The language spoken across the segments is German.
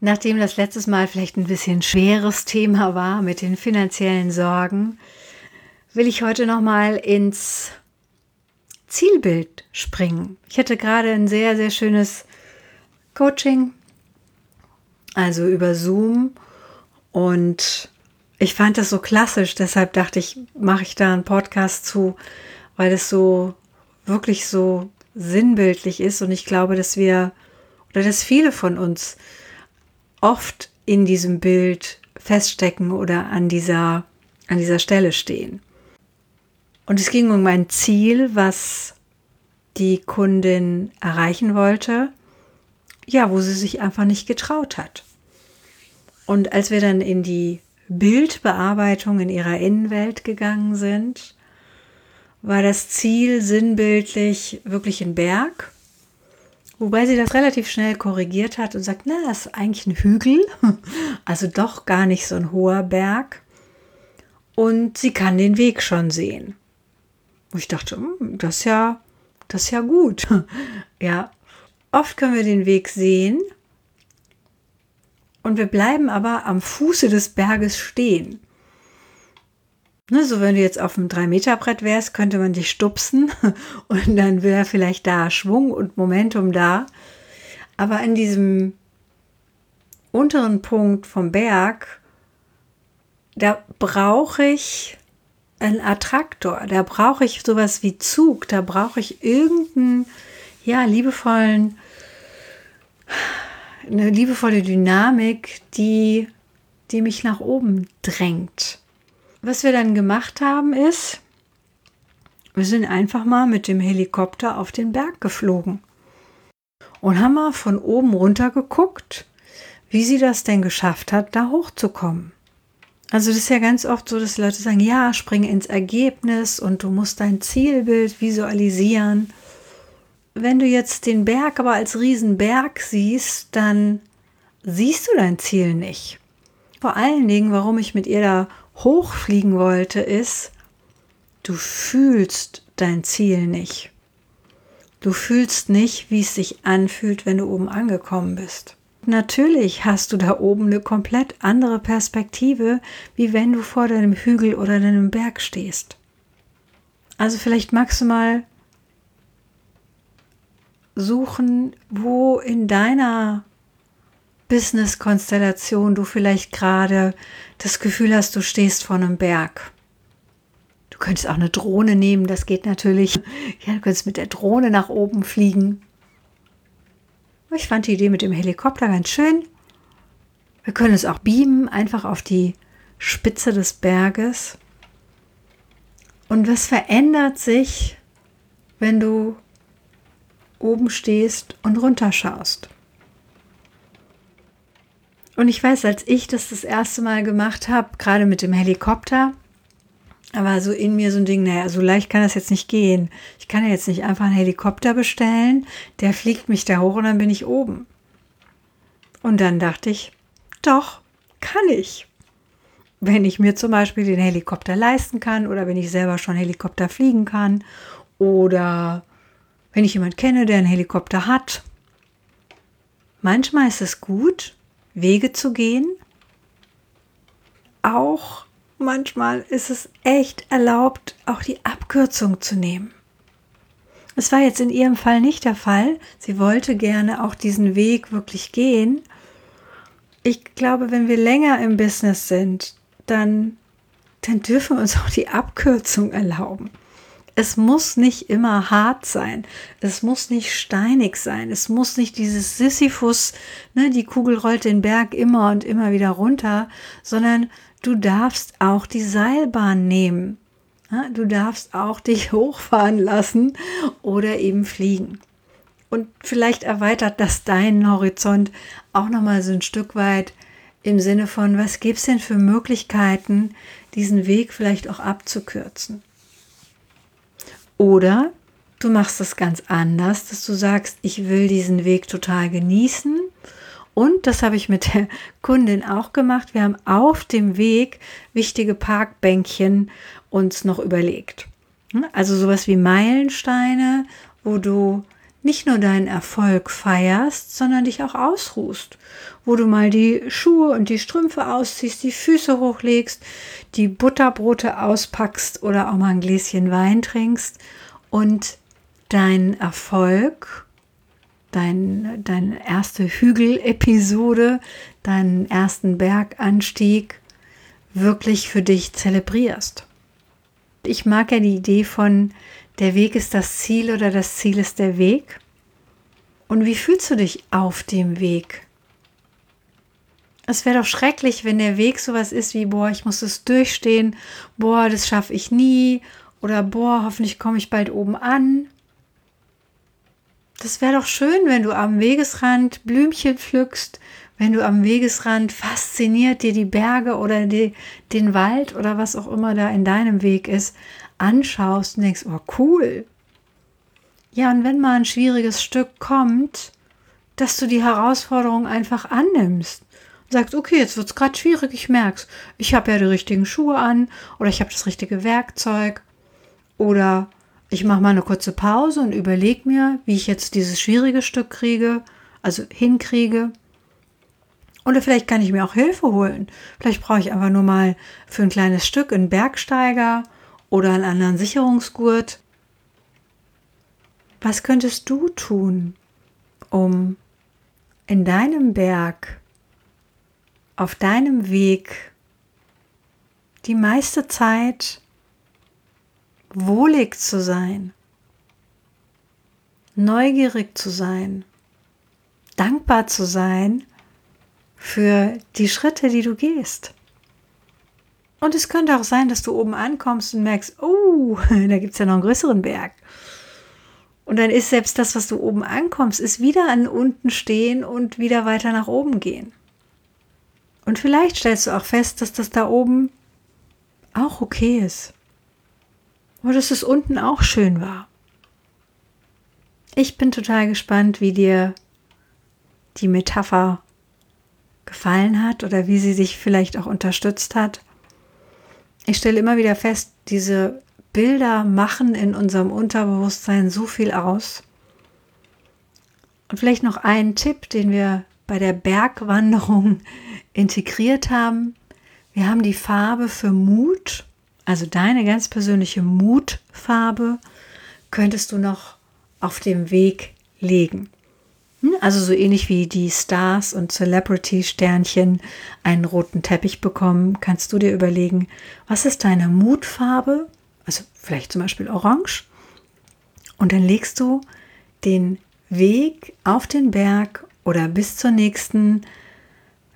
Nachdem das letztes Mal vielleicht ein bisschen schweres Thema war mit den finanziellen Sorgen, will ich heute noch mal ins Zielbild springen. Ich hatte gerade ein sehr sehr schönes Coaching, also über Zoom und ich fand das so klassisch, deshalb dachte ich, mache ich da einen Podcast zu, weil es so wirklich so sinnbildlich ist und ich glaube, dass wir oder dass viele von uns oft in diesem Bild feststecken oder an dieser, an dieser Stelle stehen. Und es ging um ein Ziel, was die Kundin erreichen wollte, ja, wo sie sich einfach nicht getraut hat. Und als wir dann in die Bildbearbeitung in ihrer Innenwelt gegangen sind, war das Ziel sinnbildlich wirklich ein Berg Wobei sie das relativ schnell korrigiert hat und sagt, na, das ist eigentlich ein Hügel, also doch gar nicht so ein hoher Berg. Und sie kann den Weg schon sehen. Und ich dachte, hm, das ist ja, das ist ja gut. Ja, oft können wir den Weg sehen und wir bleiben aber am Fuße des Berges stehen. Ne, so wenn du jetzt auf einem 3-Meter-Brett wärst, könnte man dich stupsen und dann wäre vielleicht da Schwung und Momentum da. Aber in diesem unteren Punkt vom Berg, da brauche ich einen Attraktor, da brauche ich sowas wie Zug, da brauche ich irgendeinen, ja, liebevollen, eine liebevolle Dynamik, die, die mich nach oben drängt. Was wir dann gemacht haben ist, wir sind einfach mal mit dem Helikopter auf den Berg geflogen und haben mal von oben runter geguckt, wie sie das denn geschafft hat, da hochzukommen. Also das ist ja ganz oft so, dass Leute sagen, ja, spring ins Ergebnis und du musst dein Zielbild visualisieren. Wenn du jetzt den Berg aber als Riesenberg siehst, dann siehst du dein Ziel nicht. Vor allen Dingen, warum ich mit ihr da hochfliegen wollte, ist, du fühlst dein Ziel nicht. Du fühlst nicht, wie es sich anfühlt, wenn du oben angekommen bist. Natürlich hast du da oben eine komplett andere Perspektive, wie wenn du vor deinem Hügel oder deinem Berg stehst. Also vielleicht magst du mal suchen, wo in deiner Business-Konstellation du vielleicht gerade das Gefühl hast, du stehst vor einem Berg. Du könntest auch eine Drohne nehmen, das geht natürlich. Ja, du könntest mit der Drohne nach oben fliegen. Ich fand die Idee mit dem Helikopter ganz schön. Wir können es auch beamen, einfach auf die Spitze des Berges. Und was verändert sich, wenn du oben stehst und runterschaust? Und ich weiß, als ich das das erste Mal gemacht habe, gerade mit dem Helikopter, war so in mir so ein Ding, naja, so leicht kann das jetzt nicht gehen. Ich kann ja jetzt nicht einfach einen Helikopter bestellen, der fliegt mich da hoch und dann bin ich oben. Und dann dachte ich, doch, kann ich. Wenn ich mir zum Beispiel den Helikopter leisten kann oder wenn ich selber schon Helikopter fliegen kann oder wenn ich jemanden kenne, der einen Helikopter hat. Manchmal ist es gut, Wege zu gehen. Auch manchmal ist es echt erlaubt, auch die Abkürzung zu nehmen. Es war jetzt in ihrem Fall nicht der Fall. Sie wollte gerne auch diesen Weg wirklich gehen. Ich glaube, wenn wir länger im Business sind, dann, dann dürfen wir uns auch die Abkürzung erlauben. Es muss nicht immer hart sein. Es muss nicht steinig sein. Es muss nicht dieses Sisyphus, ne, die Kugel rollt den Berg immer und immer wieder runter, sondern du darfst auch die Seilbahn nehmen. Du darfst auch dich hochfahren lassen oder eben fliegen. Und vielleicht erweitert das deinen Horizont auch nochmal so ein Stück weit, Im Sinne von, was gibt es denn für Möglichkeiten, diesen Weg vielleicht auch abzukürzen? Oder du machst es ganz anders, dass du sagst, ich will diesen Weg total genießen. Und das habe ich mit der Kundin auch gemacht. Wir haben auf dem Weg wichtige Parkbänkchen uns noch überlegt. Also sowas wie Meilensteine, wo du nicht nur deinen Erfolg feierst, sondern dich auch ausruhst, wo du mal die Schuhe und die Strümpfe ausziehst, die Füße hochlegst, die Butterbrote auspackst oder auch mal ein Gläschen Wein trinkst und dein Erfolg, dein, deine erste Hügelepisode, deinen ersten Berganstieg wirklich für dich zelebrierst. Ich mag ja die Idee von, der Weg ist das Ziel oder das Ziel ist der Weg. Und wie fühlst du dich auf dem Weg? Es wäre doch schrecklich, wenn der Weg sowas ist wie, boah, ich muss es durchstehen, boah, das schaffe ich nie oder boah, hoffentlich komme ich bald oben an. Das wäre doch schön, wenn du am Wegesrand Blümchen pflückst, wenn du am Wegesrand fasziniert dir die Berge oder die, den Wald oder was auch immer da in deinem Weg ist, anschaust und denkst, oh cool. Ja, und wenn mal ein schwieriges Stück kommt, dass du die Herausforderung einfach annimmst sagst, okay, jetzt wird es gerade schwierig, ich merke es. Ich habe ja die richtigen Schuhe an oder ich habe das richtige Werkzeug oder ich mache mal eine kurze Pause und überlege mir, wie ich jetzt dieses schwierige Stück kriege, also hinkriege. Oder vielleicht kann ich mir auch Hilfe holen. Vielleicht brauche ich einfach nur mal für ein kleines Stück einen Bergsteiger oder einen anderen Sicherungsgurt. Was könntest du tun, um in deinem Berg auf deinem Weg die meiste Zeit wohlig zu sein, neugierig zu sein, dankbar zu sein für die Schritte, die du gehst. Und es könnte auch sein, dass du oben ankommst und merkst, oh, da gibt es ja noch einen größeren Berg. Und dann ist selbst das, was du oben ankommst, ist wieder an unten stehen und wieder weiter nach oben gehen. Und vielleicht stellst du auch fest, dass das da oben auch okay ist. Oder dass es unten auch schön war. Ich bin total gespannt, wie dir die Metapher gefallen hat oder wie sie dich vielleicht auch unterstützt hat. Ich stelle immer wieder fest, diese Bilder machen in unserem Unterbewusstsein so viel aus. Und vielleicht noch ein Tipp, den wir bei der Bergwanderung integriert haben. Wir haben die Farbe für Mut, also deine ganz persönliche Mutfarbe, könntest du noch auf dem Weg legen. Also so ähnlich wie die Stars und Celebrity-Sternchen einen roten Teppich bekommen, kannst du dir überlegen, was ist deine Mutfarbe? Also vielleicht zum Beispiel Orange. Und dann legst du den Weg auf den Berg oder bis zur nächsten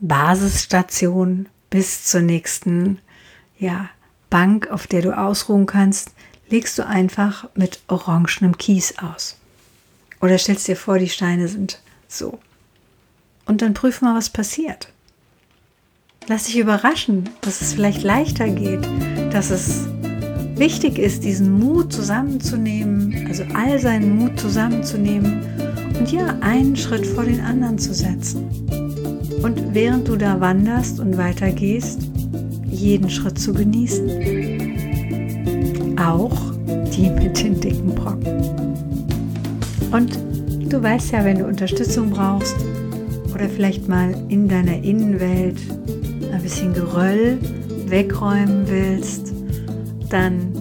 Basisstation, bis zur nächsten ja, Bank, auf der du ausruhen kannst, legst du einfach mit orangenem Kies aus. Oder stellst dir vor, die Steine sind so. Und dann prüf mal, was passiert. Lass dich überraschen, dass es vielleicht leichter geht, dass es wichtig ist, diesen Mut zusammenzunehmen, also all seinen Mut zusammenzunehmen und ja, einen Schritt vor den anderen zu setzen. Und während du da wanderst und weitergehst, jeden Schritt zu genießen. Auch die mit den dicken Brocken. Und du weißt ja, wenn du Unterstützung brauchst oder vielleicht mal in deiner Innenwelt ein bisschen Geröll wegräumen willst, dann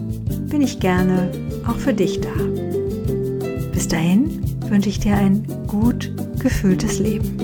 bin ich gerne auch für dich da. Bis dahin wünsche ich dir ein gut gefühltes Leben.